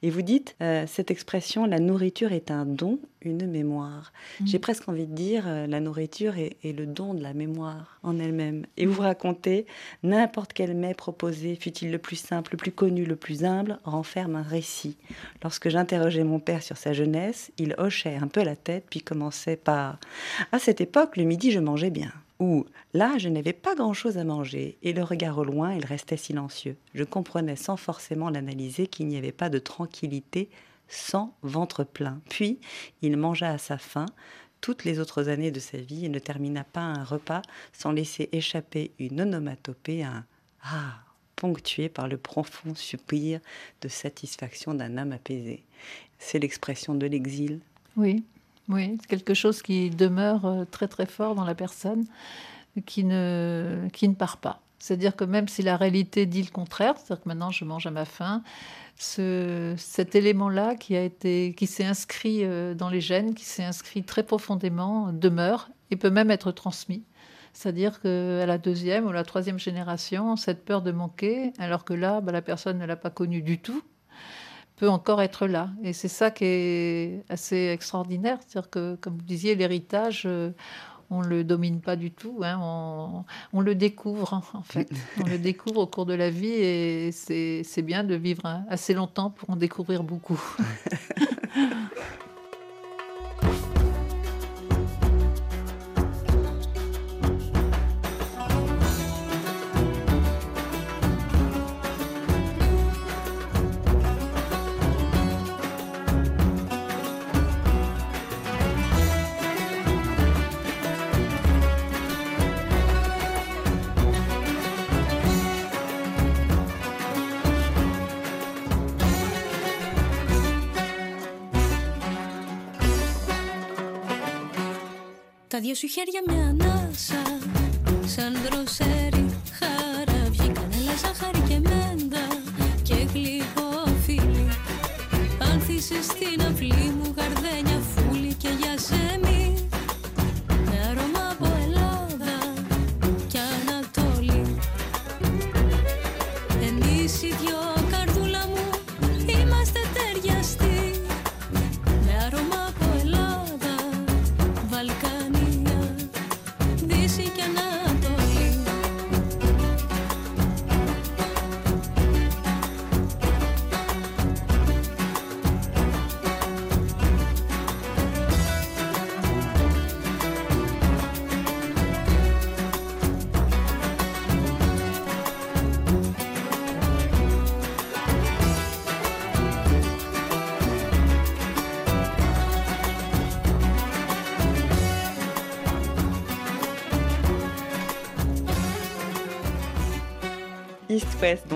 Et vous dites, euh, cette expression, la nourriture est un don, une mémoire. Mm. J'ai presque envie de dire, euh, la nourriture est, le don de la mémoire en elle-même. Et vous racontez, n'importe quel mets proposé, fut-il le plus simple, le plus connu, le plus humble, renferme un récit. Lorsque j'interrogeais mon père sur sa jeunesse, il hochait un peu la tête, puis commençait par À cette époque, le midi, je mangeais bien où là, je n'avais pas grand-chose à manger, et le regard au loin, il restait silencieux. Je comprenais sans forcément l'analyser qu'il n'y avait pas de tranquillité sans ventre plein. Puis, il mangea à sa faim toutes les autres années de sa vie et ne termina pas un repas sans laisser échapper une onomatopée, un Ah ponctué par le profond soupir de satisfaction d'un âme apaisé. C'est l'expression de l'exil. Oui, oui, c'est quelque chose qui demeure euh, très très fort dans la personne, qui ne, qui ne part pas. C'est-à-dire que même si la réalité dit le contraire, c'est-à-dire que maintenant je mange à ma faim, ce, cet élément-là qui qui s'est inscrit euh, dans les gènes, qui s'est inscrit très profondément, demeure et peut même être transmis. C'est-à-dire qu'à la deuxième ou la troisième génération, cette peur de manquer, alors que là, bah, la personne ne l'a pas connue du tout, peut encore être là. Et c'est ça qui est assez extraordinaire. C'est-à-dire que, comme vous disiez, l'héritage, euh, on ne le domine pas du tout. Hein. on, le découvre, en fait. on le découvre au cours de la vie et c'est bien de vivre assez longtemps pour en découvrir beaucoup. Τα δύο σου χέρια μια ανάσα Σαν δροσέρι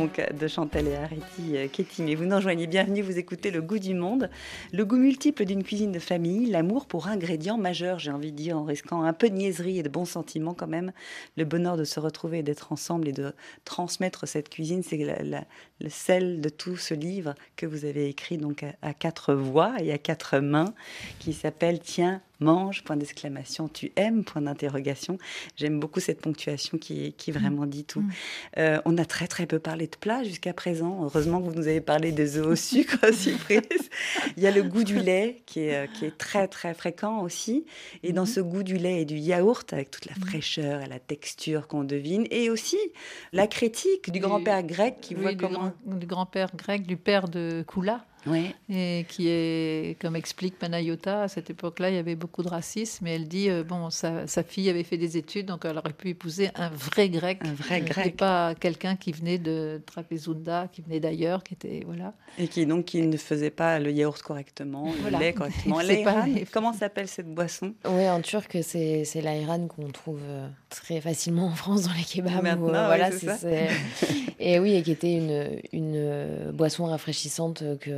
donc euh, de Chantal et Areti euh, Ketty. Mais vous nous rejoignez, bienvenue, vous écoutez Le goût du monde, le goût multiple d'une cuisine de famille, l'amour pour ingrédients majeurs, j'ai envie de dire, en risquant un peu de niaiserie et de bons sentiments quand même. Le bonheur de se retrouver et d'être ensemble et de transmettre cette cuisine, c'est le sel de tout ce livre que vous avez écrit donc à, à quatre voix et à quatre mains, qui s'appelle Tiens, mange, point d'exclamation, tu aimes, point d'interrogation. J'aime beaucoup cette ponctuation qui, qui vraiment dit tout. Euh, on a très très peu parlé de plats jusqu'à présent. Heureusement que vous nous avez parlé des œufs au sucre, surprise. Il y a le goût du lait qui est, euh, qui est très très fréquent aussi. Et dans ce goût du lait et du yaourt, avec toute la fraîcheur et la texture qu'on devine, et aussi la critique du Du- grand-père grec qui Oui, voit du comment... grand- du grand-père grec, du père de Kula, Ouais. et qui est, comme explique Panayota, à cette époque-là, il y avait beaucoup de racisme, et elle dit, euh, bon, sa, sa fille avait fait des études, donc elle aurait pu épouser un vrai grec, Un vrai et grec. pas quelqu'un qui venait de Trapezunda, qui venait d'ailleurs, qui était, voilà. Et qui donc qui ne faisait pas le yaourt correctement, Voilà. le lait correctement. Comment s'appelle cette boisson? Oui, en turc, c'est c'est l'ayran qu'on trouve euh, très facilement en France dans les kebabs. euh, oui, voilà, c'est c'est- ça. c'est- et oui, et qui était une, une euh, boisson rafraîchissante, que,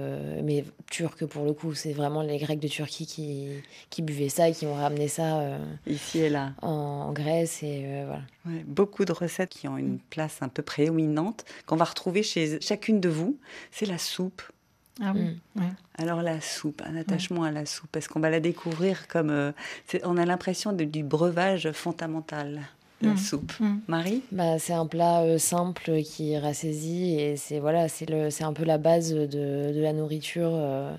mais turque pour le coup. C'est vraiment les Grecs de Turquie qui, qui buvaient ça et qui ont ramené ça euh, Ici et là. en, en Grèce. Et euh, voilà. Ouais, beaucoup de recettes qui ont une place un peu prééminente, qu'on va retrouver chez chacune de vous, c'est la soupe. Ah oui, Mm. ouais. Alors la soupe, un attachement à la soupe, parce qu'on va la découvrir comme... euh, on a l'impression du breuvage fondamental, la Mm. soupe. Mm. Marie Bah, c'est un plat euh, simple qui rassaisit et c'est voilà, c'est le, c'est un peu la base de, de la nourriture. euh,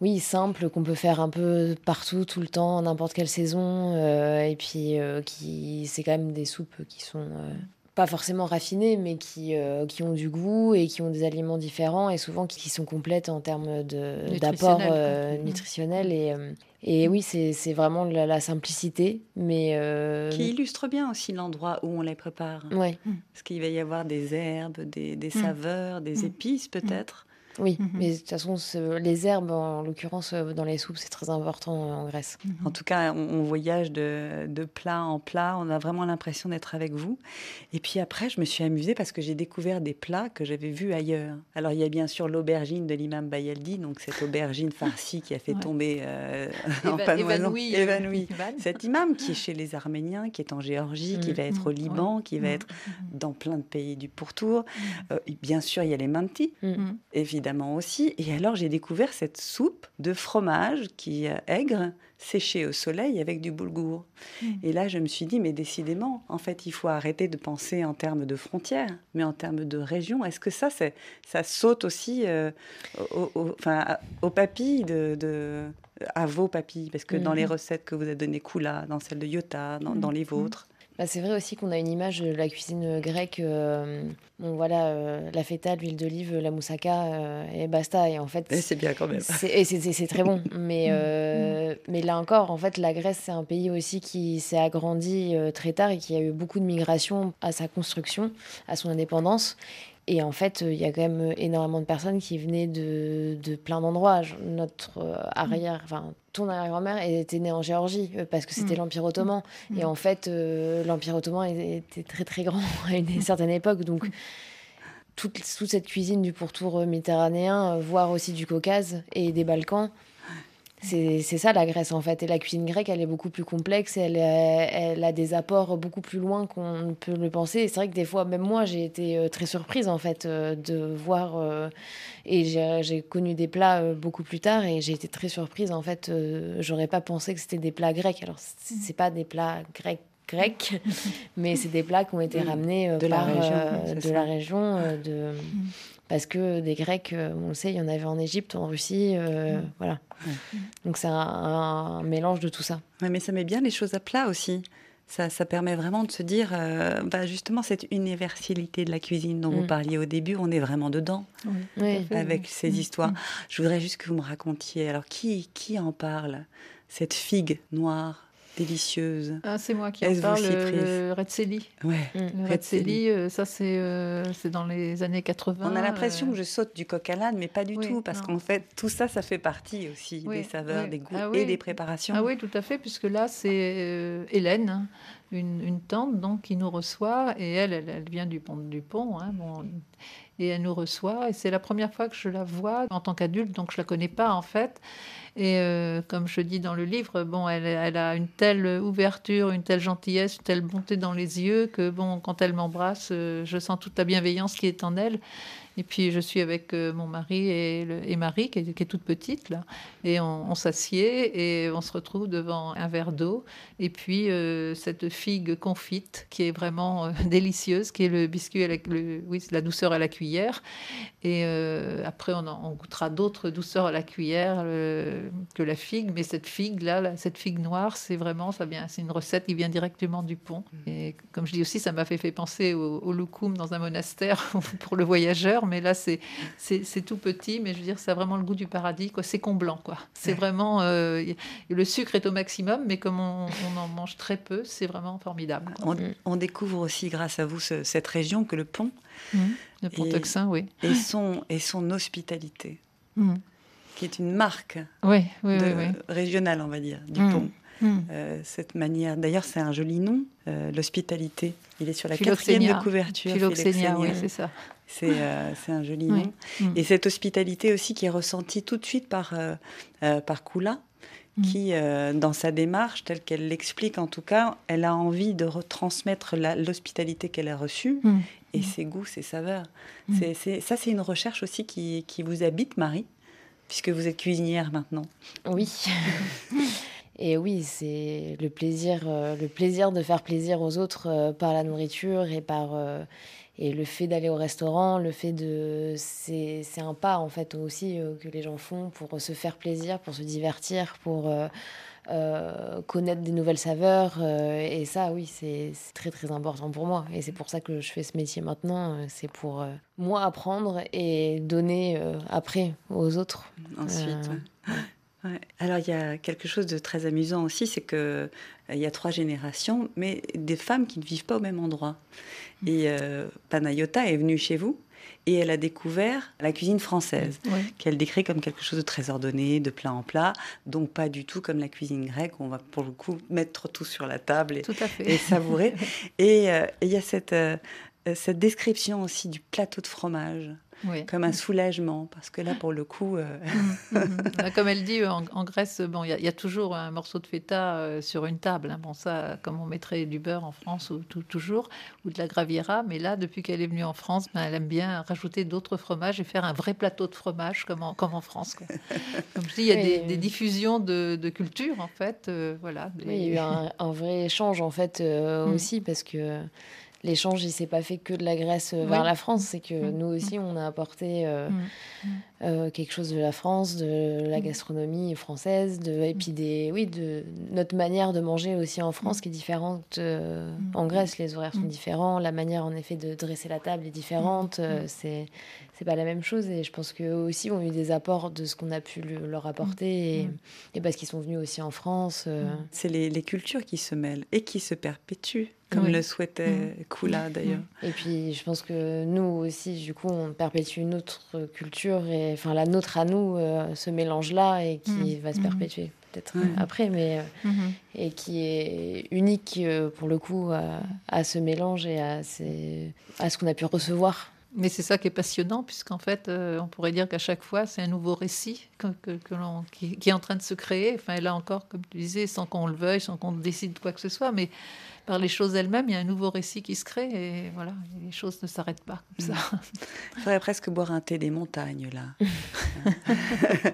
oui, simple qu'on peut faire un peu partout, tout le temps, n'importe quelle saison. euh, et puis euh, qui, c'est quand même des soupes qui sont euh, pas forcément raffinées, mais qui, euh, qui ont du goût et qui ont des aliments différents et souvent qui, sont complètes en termes de, d'apport Nutritionnel, euh. Mm. nutritionnel. Et, euh, et oui, c'est, c'est vraiment la, la simplicité, mais euh, qui illustre bien aussi l'endroit où on les prépare. ouais. Parce qu'il va y avoir des herbes, des, des Mm. saveurs, des Mm. épices peut-être. Oui, Mhm. mais de toute façon, les herbes, en l'occurrence, euh, dans les soupes, c'est très important euh, en Grèce. En tout cas, on, on voyage de, de plat en plat. On a vraiment l'impression d'être avec vous. Et puis après, je me suis amusée parce que j'ai découvert des plats que j'avais vus ailleurs. Alors, il y a bien sûr l'aubergine de l'imam Bayaldi, donc cette aubergine farcie qui a fait Ouais. tomber euh, en Éva- panoisant. évanoui, euh. Cet imam qui est chez les Arméniens, qui est en Géorgie, qui Mm. va être au Mm. Liban, Ouais. qui va Mm. être dans plein de pays du pourtour. Euh, et bien sûr, il y a les mantis, Mm. Évidemment aussi. Et alors, j'ai découvert cette soupe de fromage qui est aigre, séchée au soleil avec du boulgour. Mm. Et là, je me suis dit, mais décidément, en fait, il faut arrêter de penser en termes de frontières, mais en termes de région. Est-ce que ça, c'est, ça saute aussi euh, au, au- enfin, à- aux papilles de, de- à vos papilles? Parce que dans les recettes que vous avez données, Kula, dans celle de Iota, dans, dans les vôtres, Bah, c'est vrai aussi qu'on a une image de la cuisine grecque. euh, bon, voilà, euh, la feta, l'huile d'olive, la moussaka, euh, et basta. Et en fait, c'est bien quand même. et c'est, très bon. Mais, euh, mais là encore, en fait, la Grèce, c'est un pays aussi qui s'est agrandi euh, très tard et qui a eu beaucoup de migration à sa construction, à son indépendance. Et en fait, euh, il y a quand même énormément de personnes qui venaient de, de plein d'endroits. Notre euh, arrière, enfin, ton arrière-grand-mère était née en Géorgie euh, parce que c'était Mm. l'Empire ottoman. Mm. Et en fait, euh, l'Empire ottoman était très très grand à une certaine époque. Donc, toute, toute cette cuisine du pourtour méditerranéen, voire aussi du Caucase et des Balkans, c'est ça la Grèce en fait. Et la cuisine grecque, elle est beaucoup plus complexe, elle, est- elle a des apports beaucoup plus loin qu'on ne peut le penser. C'est vrai que des fois, même moi, j'ai été euh, très surprise en fait euh, de voir. euh, et j'ai connu des plats euh, beaucoup plus tard et j'ai été très surprise en fait. euh, J'aurais pas pensé que c'était des plats grecs. Alors, c'est c'est pas des plats grecs grecs, mais c'est des plats qui ont été Mm. ramenés euh, De la région, euh, c'est de ça. la région, euh, de parce que des Grecs, euh, on le sait, il y en avait en Égypte, en Russie, euh, voilà. Ouais. Donc c'est un, un mélange de tout ça. Ouais, mais ça met bien les choses à plat aussi. Ça, ça permet vraiment de se dire, euh, bah, justement, cette universalité de la cuisine dont vous Mm. parliez au début, on est vraiment dedans Oui, avec oui. ces Mm. histoires. Mm. Je voudrais juste que vous me racontiez, alors qui, qui en parle Cette figue noire, délicieuse. Ah, c'est moi qui en parle, Cypris le Retzeli. Ouais. Mm. Le Retzeli. Retzeli, euh, ça c'est euh, dans les années 80. On a l'impression euh, que je saute du coq à l'âne, mais pas du oui, tout, parce qu'en fait, tout ça, ça fait partie aussi Oui, des saveurs, oui. des goûts Ah et des préparations. Ah oui, tout à fait, puisque là, c'est euh, Hélène, une, une tante donc qui nous reçoit et elle, elle, elle vient du pont du pont. Hein, bon, et elle nous reçoit et c'est la première fois que je la vois en tant qu'adulte, donc je la connais pas en fait. Et euh, comme je dis dans le livre, bon, elle, a une telle ouverture, une telle gentillesse, une telle bonté dans les yeux que bon, quand elle m'embrasse, euh, je sens toute la bienveillance qui est en elle. Et puis je suis avec euh, mon mari et, le, et Marie, qui est, qui est, toute petite, là. Et on, on s'assied et on se retrouve devant un verre d'eau. Et puis euh, cette figue confite, qui est vraiment euh, délicieuse, qui est le biscuit, à la, le, oui, la douceur à la cuillère. Et euh, après, on, en, on goûtera d'autres douceurs à la cuillère que la figue. Mais cette figue-là, là, cette figue noire, c'est vraiment, ça vient, c'est une recette qui vient directement du pont. Et comme je dis aussi, ça m'a fait, fait penser au, au loukoum dans un monastère pour le voyageur mais là, c'est tout petit, mais je veux dire, ça a vraiment le goût du paradis, quoi. C'est comblant, quoi. C'est vraiment... Euh, le sucre est au maximum, mais comme on, on en mange très peu, c'est vraiment formidable. On, on, découvre aussi, grâce à vous, ce, cette région, que le pont... Mmh. Le pont Texin, oui. Et son, et son hospitalité, mmh. qui est une marque oui, oui, de, oui, oui. régionale, on va dire, du mmh. pont. Euh, cette manière, d'ailleurs, c'est un joli nom, euh, l'hospitalité. Il est sur la quatrième de couverture. Philoxénia, oui, c'est ça. C'est euh, un joli nom. Oui. Mmh. Et cette hospitalité aussi qui est ressentie tout de suite par, euh, par Kula, mmh. qui, euh, dans sa démarche, telle qu'elle l'explique en tout cas, elle a envie de retransmettre l'hospitalité qu'elle a reçue mmh. et ses goûts, ses saveurs. C est, c est, ça, c'est une recherche aussi qui, qui vous habite, Marie, puisque vous êtes cuisinière maintenant. Oui. Et oui, c'est le plaisir, euh, le plaisir de faire plaisir aux autres euh, par la nourriture et par euh, et le fait d'aller au restaurant, le fait de c'est un pas en fait aussi euh, que les gens font pour se faire plaisir, pour se divertir, pour euh, euh, connaître des nouvelles saveurs. et ça, oui, c'est très très important pour moi. Et c'est pour ça que je fais ce métier maintenant. C'est pour moi apprendre et donner après aux autres. Ensuite. Ouais. Ouais. Alors il y a quelque chose de très amusant aussi, c'est que euh, il y a trois générations, mais des femmes qui ne vivent pas au même endroit. Et euh, Panayota est venue chez vous et elle a découvert la cuisine française, ouais. qu'elle décrit comme quelque chose de très ordonné, de plat en plat, donc pas du tout comme la cuisine grecque, où on va pour le coup mettre tout sur la table et, et savourer. et euh, il y a cette, cette description aussi du plateau de fromage oui. comme un soulagement, parce que là, pour le coup... Euh... Mmh, mmh. Comme elle dit, en, en Grèce, bon, il y, y, a toujours un morceau de feta euh, sur une table. Hein. Bon, ça, comme on mettrait du beurre en France, ou tout, toujours, ou de la graviera. Mais là, depuis qu'elle est venue en France, ben, elle aime bien rajouter d'autres fromages et faire un vrai plateau de fromage, comme en, comme en France. Quoi. Comme je dis, il y a des, des, diffusions de, de, culture, en fait. Euh, voilà, des... oui, il y a eu un, un, vrai échange, en fait, euh, mmh. aussi, parce que l'échange, il s'est pas fait que de la Grèce oui. vers la France, c'est que mmh. nous aussi, on a apporté euh, mmh. euh, quelque chose de la France, de la gastronomie française, de, et puis des, oui, de notre manière de manger aussi en France qui est différente euh, en Grèce. Les horaires sont différents, la manière en effet de dresser la table est différente. Euh, c'est c'est pas la même chose et je pense qu'eux aussi ont eu des apports de ce qu'on a pu le, leur apporter et, et parce qu'ils sont venus aussi en France. euh. C'est les, les, cultures qui se mêlent et qui se perpétuent comme oui. le souhaitait mmh. Kula d'ailleurs. Et puis je pense que nous aussi, du coup, on perpétue une autre culture et enfin la nôtre à nous, euh, ce mélange-là et qui mmh. va se perpétuer peut-être mmh. après, mais euh, et qui est unique euh, pour le coup à, à ce mélange et à, ces, à ce qu'on a pu recevoir mais c'est ça qui est passionnant, puisqu'en fait, euh, on pourrait dire qu'à chaque fois, c'est un nouveau récit que, que, que qui, qui, est en train de se créer. Enfin, là encore, comme tu disais, sans qu'on le veuille, sans qu'on décide quoi que ce soit, mais par les choses elles-mêmes, il y a un nouveau récit qui se crée et voilà, les choses ne s'arrêtent pas comme ça. Il faudrait presque boire un thé des montagnes, là.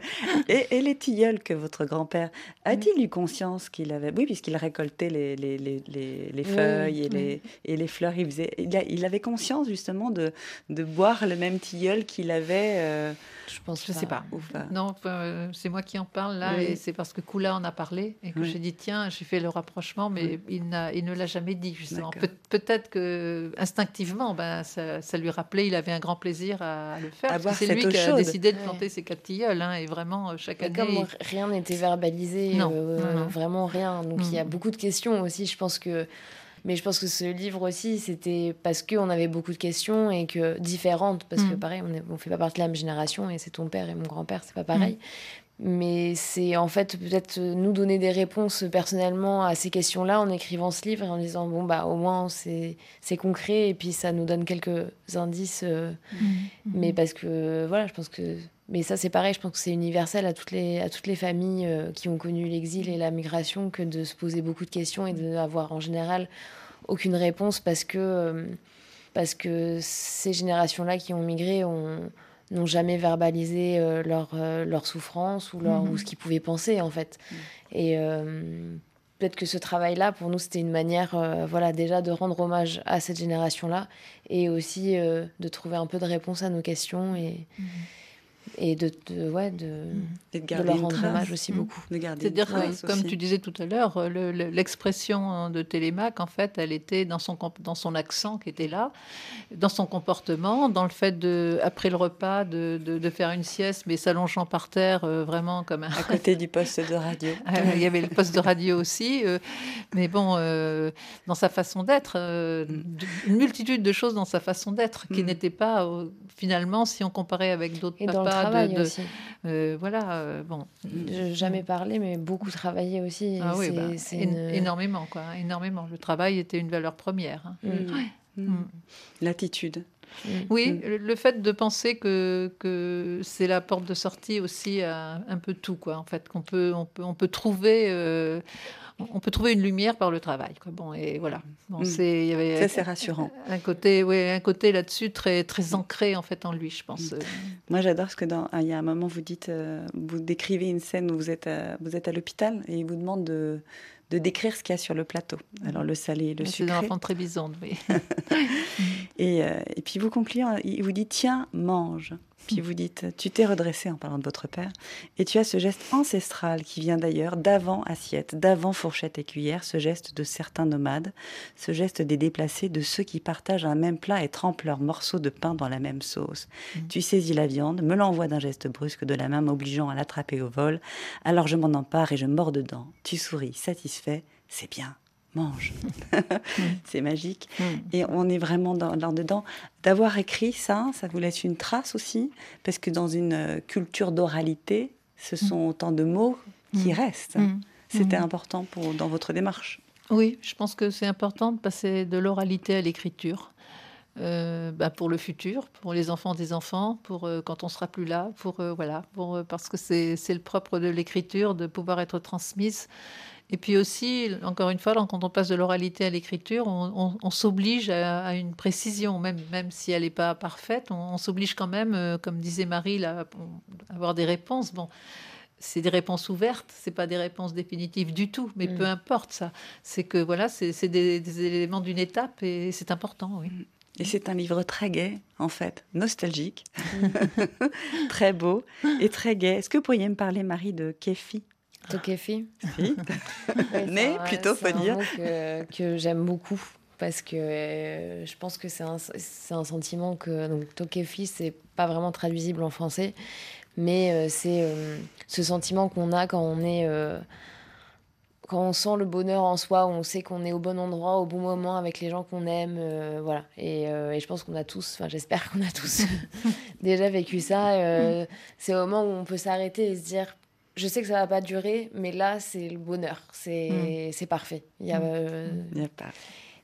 et, et, les tilleuls que votre grand-père, a-t-il eu conscience qu'il avait... Oui, puisqu'il récoltait les, les, les, les, les feuilles oui, et, les, et les fleurs, il, faisait... il, a, il avait conscience justement de, de boire le même tilleul qu'il avait... Euh... Je pense, je sais pas. pas. Non, euh, c'est moi qui en parle là, oui. et c'est parce que Kula en a parlé et que oui. j'ai dit tiens, j'ai fait le rapprochement, mais oui. il, il ne l'a jamais dit justement. Pe- peut-être que instinctivement, ben ça, ça, lui rappelait, il avait un grand plaisir à, le faire. c'est lui qui a chaude. décidé de planter ses quatre tilleuls, hein, et vraiment chaque et année. Comme rien n'était verbalisé, non, euh, non, non. vraiment rien. Donc il y a beaucoup de questions aussi. Je pense que mais je pense que ce livre aussi, c'était parce qu'on avait beaucoup de questions et que différentes, parce mmh. que pareil, on ne fait pas partie de la même génération et c'est ton père et mon grand-père, c'est pas pareil. Mmh. Mais c'est en fait peut-être nous donner des réponses personnellement à ces questions-là en écrivant ce livre et en disant bon bah au moins c'est c'est concret et puis ça nous donne quelques indices euh, Mhm. mais parce que voilà je pense que mais ça c'est pareil je pense que c'est universel à toutes les à toutes les familles euh, qui ont connu l'exil et la migration que de se poser beaucoup de questions et d'avoir en général aucune réponse parce que euh, parce que ces générations-là qui ont migré ont n'ont jamais verbalisé euh, leur, euh, leur souffrance ou, leur, Mhm. ou ce qu'ils pouvaient penser en fait. Et euh, peut-être que ce travail-là, pour nous, c'était une manière euh, voilà, déjà de rendre hommage à cette génération-là et aussi de trouver un peu de réponse à nos questions et, et de, de, ouais, de, Et de de garder leur une rendre trace. hommage aussi Mhm. beaucoup. De C'est-à-dire, que, comme aussi. tu disais tout à l'heure, le- le- l'expression de Télémaque, en fait, elle était dans son, dans son accent qui était là, dans son comportement, dans le fait de, après le repas, de, de- de faire une sieste, mais s'allongeant par terre, euh, vraiment comme un. À côté du poste de radio. Ah, Il y avait le poste de radio aussi, euh, mais bon, euh, dans sa façon d'être, euh, d- une multitude de choses dans sa façon d'être qui Mm. n'étaient pas, euh, finalement, si on comparait avec d'autres Et papas, de- travail de- aussi. euh, voilà, euh, bon, jamais parlé, mais beaucoup travaillé aussi. Ah oui, c'est- bah, une- énormément, quoi, énormément. Le travail était une valeur première. hein. Mm. Mm. Mm. L'attitude. Oui, le, le fait de penser que, que c'est la porte de sortie aussi à un peu tout, quoi. En fait, qu'on peut, on peut, on peut trouver, euh, on peut trouver une lumière par le travail. Quoi. Bon, et voilà. Bon, Mm. c'est, il y avait Ça, c'est rassurant. un côté, ouais, un côté là-dessus très, très ancré en fait en lui, je pense. Mm. Euh, Moi, j'adore ce que dans. ah, Il y a un moment, vous dites, euh, vous décrivez une scène où vous êtes à, vous êtes à l'hôpital et il vous demande de, de décrire ce qu'il y a sur le plateau. Alors le salé et le C'est dans sucré. l'enfant de Trébizonde, oui. Et, euh, et puis vous concluez, il vous dit tiens, mange. Puis vous dites tu t'es redressé en parlant de votre père et tu as ce geste ancestral qui vient d'ailleurs d'avant assiette, d'avant fourchette et cuillère, ce geste de certains nomades, ce geste des déplacés, de ceux qui partagent un même plat et trempent leurs morceaux de pain dans la même sauce. Tu saisis la viande, me l'envoies d'un geste brusque de la main m'obligeant à l'attraper au vol, alors je m'en empare et je mords dedans. Tu souris, satisfait, c'est bien. Mange. c'est magique. Mm. Et on est vraiment dans, là-dedans. D'avoir écrit ça, ça vous laisse une trace aussi, parce que dans une euh, culture d'oralité, ce sont autant de mots qui Mm. restent. Mm. C'était Mm. important pour, dans votre démarche. Oui, je pense que c'est important de passer de l'oralité à l'écriture. Euh, bah, pour le futur, pour les enfants des enfants, pour euh, quand on sera plus là, pour euh, voilà, pour, parce que c'est le propre de l'écriture de pouvoir être transmise. Et puis aussi, encore une fois, quand on passe de l'oralité à l'écriture, on, on- on s'oblige à, à une précision, même, même si elle n'est pas parfaite, on, on s'oblige quand même, euh, comme disait Marie, là, à avoir des réponses. Bon, c'est des réponses ouvertes, c'est pas des réponses définitives du tout, mais Mm. peu importe ça. C'est que voilà, c'est c'est des, des éléments d'une étape et c'est important, oui. Et c'est un livre très gai, en fait, nostalgique, très beau et très gai. Est-ce que vous pourriez me parler, Marie, de Kefi Tokefi. Ouais, Mais plutôt, mot que, que j'aime beaucoup parce que euh, je pense que c'est un, c'est un sentiment que donc tokefi c'est pas vraiment traduisible en français mais euh, c'est euh, ce sentiment qu'on a quand on est quand on sent le bonheur en soi, où on sait qu'on est au bon endroit, au bon moment avec les gens qu'on aime, voilà. Et, et je pense qu'on a tous, enfin j'espère qu'on a tous déjà vécu ça. c'est au moment où on peut s'arrêter et se dire, je sais que ça va pas durer, mais là c'est le bonheur, c'est c'est parfait. Il y a, Mm. euh, Il n'y a pas.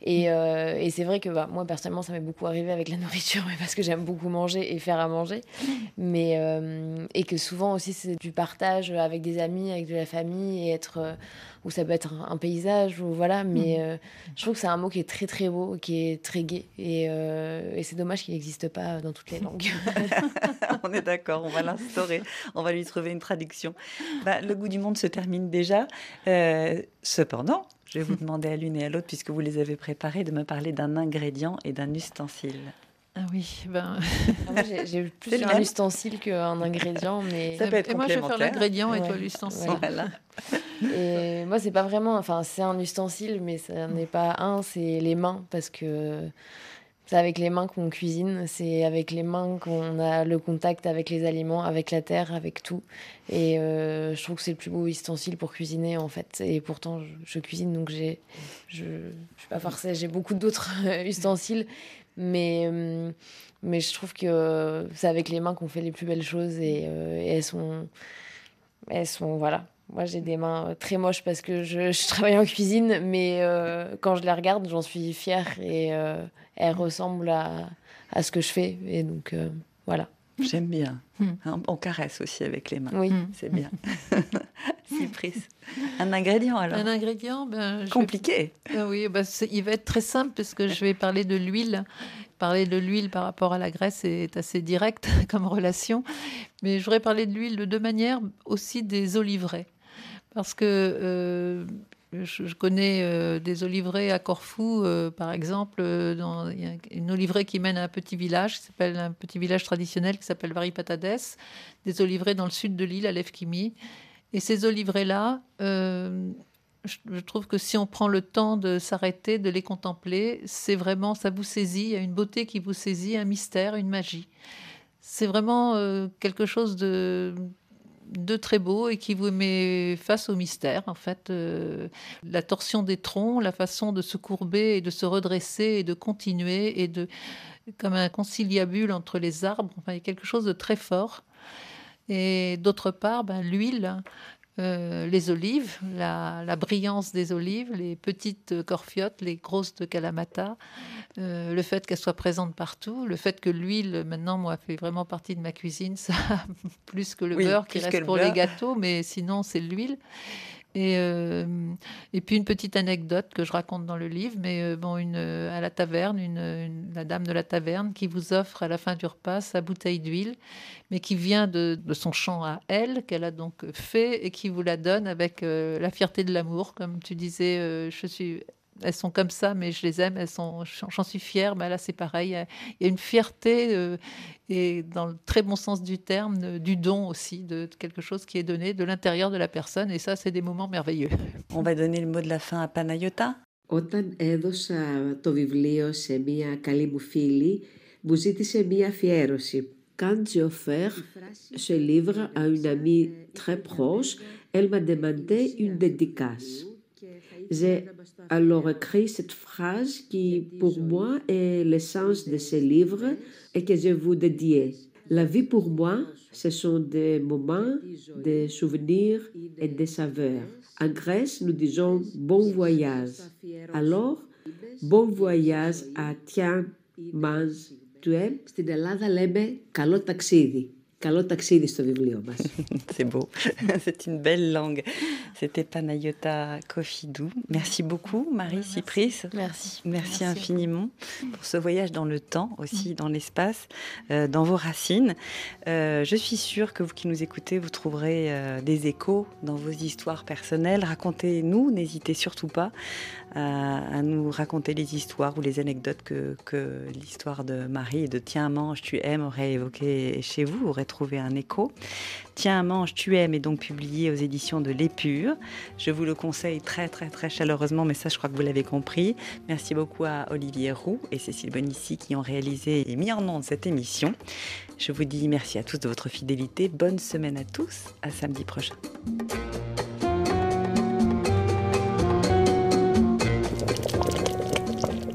et, euh, et c'est vrai que bah, moi, personnellement, ça m'est beaucoup arrivé avec la nourriture, mais parce que j'aime beaucoup manger et faire à manger. Mais, euh, et que souvent aussi, c'est du partage avec des amis, avec de la famille, et être. Ou ça peut être un, un paysage, ou voilà. Mais euh, je trouve que c'est un mot qui est très, très beau, qui est très gai. Et, euh, et c'est dommage qu'il n'existe pas dans toutes les langues. on est d'accord, on va l'instaurer, on va lui trouver une traduction. Bah, le goût du monde se termine déjà. Euh, cependant, je vais vous demander à l'une et à l'autre, puisque vous les avez préparés, de me parler d'un ingrédient et d'un ustensile. Ah oui, ben, Ah, j'ai- plus un même. ustensile qu'un ingrédient, mais. Ça peut être et moi je vais faire l'ingrédient et toi l'ustensile. Ouais. Voilà. Et moi, c'est pas vraiment. Enfin, c'est un ustensile, mais ça n'est pas un, c'est les mains, parce que c'est avec les mains qu'on cuisine, c'est avec les mains qu'on a le contact avec les aliments, avec la terre, avec tout. Et euh, je trouve que c'est le plus beau ustensile pour cuisiner, en fait. Et pourtant, je, je cuisine, donc j'ai. Je, je suis pas forcément. J'ai beaucoup d'autres ustensiles, mais. euh, mais je trouve que c'est avec les mains qu'on fait les plus belles choses et, euh, elles sont elles sont, voilà. Moi, j'ai des mains très moches parce que je, travaille en cuisine, mais euh, quand je les regarde, j'en suis fière et euh, elles ressemblent à, à, ce que je fais. Et donc, euh, voilà. J'aime bien. Mm. On caresse aussi avec les mains. Oui. Mm. C'est bien. Cyprus. Un ingrédient alors? Un ingrédient ben, Compliqué. Vais... Ben oui, ben il va être très simple puisque je vais parler de l'huile. Parler de l'huile par rapport à la graisse est assez direct comme relation. Mais je voudrais parler de l'huile de deux manières, aussi des oliveraies. Parce que euh, je, connais euh, des olivraies à Corfou, euh, par exemple. A une olivrée qui mène à un petit village, qui s'appelle un petit village traditionnel qui s'appelle Varipatades. Des olivraies dans le sud de l'île, à Lefkimi. Et ces olivraies-là, euh, je, je, trouve que si on prend le temps de s'arrêter, de les contempler, c'est vraiment, ça vous saisit, il y a une beauté qui vous saisit, un mystère, une magie. C'est vraiment euh, quelque chose de, de très beau et qui vous met face au mystère. En fait, euh, la torsion des troncs, la façon de se courber et de se redresser et de continuer et de comme un conciliabule entre les arbres. Enfin, il y a quelque chose de très fort. Et d'autre part, ben, l'huile, euh, les olives, la, la, brillance des olives, les petites corfiotes, les grosses de Kalamata, euh, le fait qu'elles soient présentes partout, le fait que l'huile, maintenant, moi, fait vraiment partie de ma cuisine, ça, plus que le oui, beurre qui reste pour beurre. les gâteaux, mais sinon, c'est l'huile. Et, euh, et puis une petite anecdote que je raconte dans le livre, mais euh, bon, une, à la taverne, une, la dame de la taverne qui vous offre à la fin du repas sa bouteille d'huile, mais qui vient de, de, son champ à elle, qu'elle a donc fait, et qui vous la donne avec euh, la fierté de l'amour. Comme tu disais, euh, je suis elles sont comme ça, mais je les aime, elles sont, j'en suis fière. Mais là, c'est pareil. Il y a une fierté, euh, et dans le très bon sens du terme, de, du don aussi, de, de, quelque chose qui est donné de l'intérieur de la personne. Et ça, c'est des moments merveilleux. On va donner le mot de la fin à Panayota. Όταν έδωσα το βιβλίο σε μία καλή μου φίλη, μου ζήτησε μία αφιέρωση. Quand j'ai offert ce livre à une amie très proche, elle m'a demandé une dédicace. J'ai alors écrit cette phrase qui, pour moi, est l'essence de ce livre et que je vous dédier. La vie pour moi, ce sont des moments, des souvenirs et des saveurs. En Grèce, nous disons bon voyage. Alors, bon voyage à Tiens, mange, tu aimes. Στην Ελλάδα λέμε καλό ταξίδι. Καλό ταξίδι στο βιβλίο μας. C'est beau, c'est une belle langue. C'était Panayota Kofidou. Merci beaucoup, Marie Cypris. Merci. Merci, Merci infiniment pour ce voyage dans le temps, aussi dans l'espace, euh, dans vos racines. Euh, je suis sûre que vous qui nous écoutez, vous trouverez euh, des échos dans vos histoires personnelles. Racontez-nous, n'hésitez surtout pas à, à, nous raconter les histoires ou les anecdotes que, que l'histoire de Marie et de Tiens, mange, tu aimes aurait évoqué chez vous, aurait trouvé un écho. Tiens, mange, tu aimes est donc publié aux éditions de l'Épure. Je vous le conseille très, très, très chaleureusement, mais ça, je crois que vous l'avez compris. Merci beaucoup à Olivier Roux et Cécile Bonissi qui ont réalisé et mis en onde cette émission. Je vous dis merci à tous de votre fidélité. Bonne semaine à tous. À samedi prochain.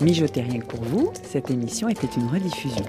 Mijotez rien que pour vous, cette émission était une rediffusion.